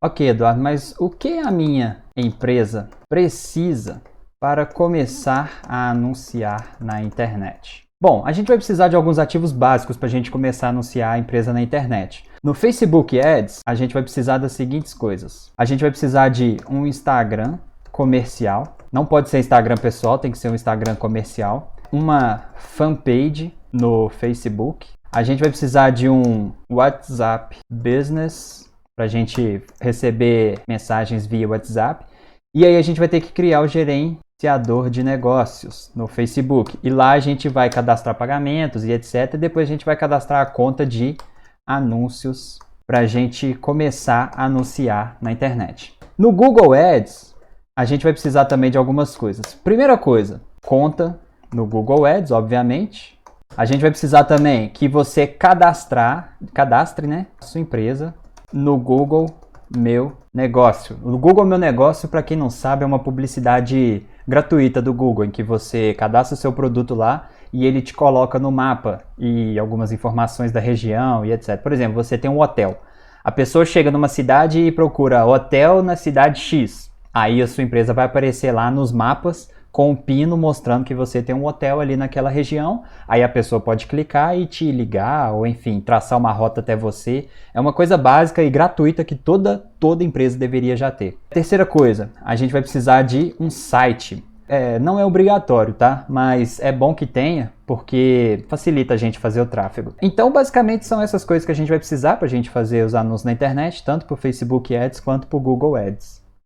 Ok, Eduardo, mas o que a minha empresa precisa para começar a anunciar na internet? Bom, a gente vai precisar de alguns ativos básicos para a gente começar a anunciar a empresa na internet. No Facebook Ads, a gente vai precisar das seguintes coisas: a gente vai precisar de um Instagram comercial, não pode ser Instagram pessoal, tem que ser um Instagram comercial, uma fanpage no Facebook, a gente vai precisar de um WhatsApp Business para a gente receber mensagens via WhatsApp. E aí a gente vai ter que criar o gerenciador de negócios no Facebook. E lá a gente vai cadastrar pagamentos e etc. E depois a gente vai cadastrar a conta de anúncios para a gente começar a anunciar na internet. No Google Ads, a gente vai precisar também de algumas coisas. Primeira coisa, conta no Google Ads, obviamente. A gente vai precisar também que você cadastrar, cadastre, né, sua empresa no Google Meu Negócio. O Google Meu Negócio, para quem não sabe, é uma publicidade gratuita do Google em que você cadastra o seu produto lá e ele te coloca no mapa e algumas informações da região e etc. Por exemplo, você tem um hotel. A pessoa chega numa cidade e procura hotel na cidade X. Aí a sua empresa vai aparecer lá nos mapas com um pino mostrando que você tem um hotel ali naquela região. Aí a pessoa pode clicar e te ligar, ou enfim, traçar uma rota até você. É uma coisa básica e gratuita que toda, toda empresa deveria já ter. Terceira coisa, a gente vai precisar de um site. É, não é obrigatório, tá? Mas é bom que tenha, porque facilita a gente fazer o tráfego. Então, basicamente, são essas coisas que a gente vai precisar para a gente fazer os anúncios na internet, tanto para o Facebook Ads quanto para o Google Ads.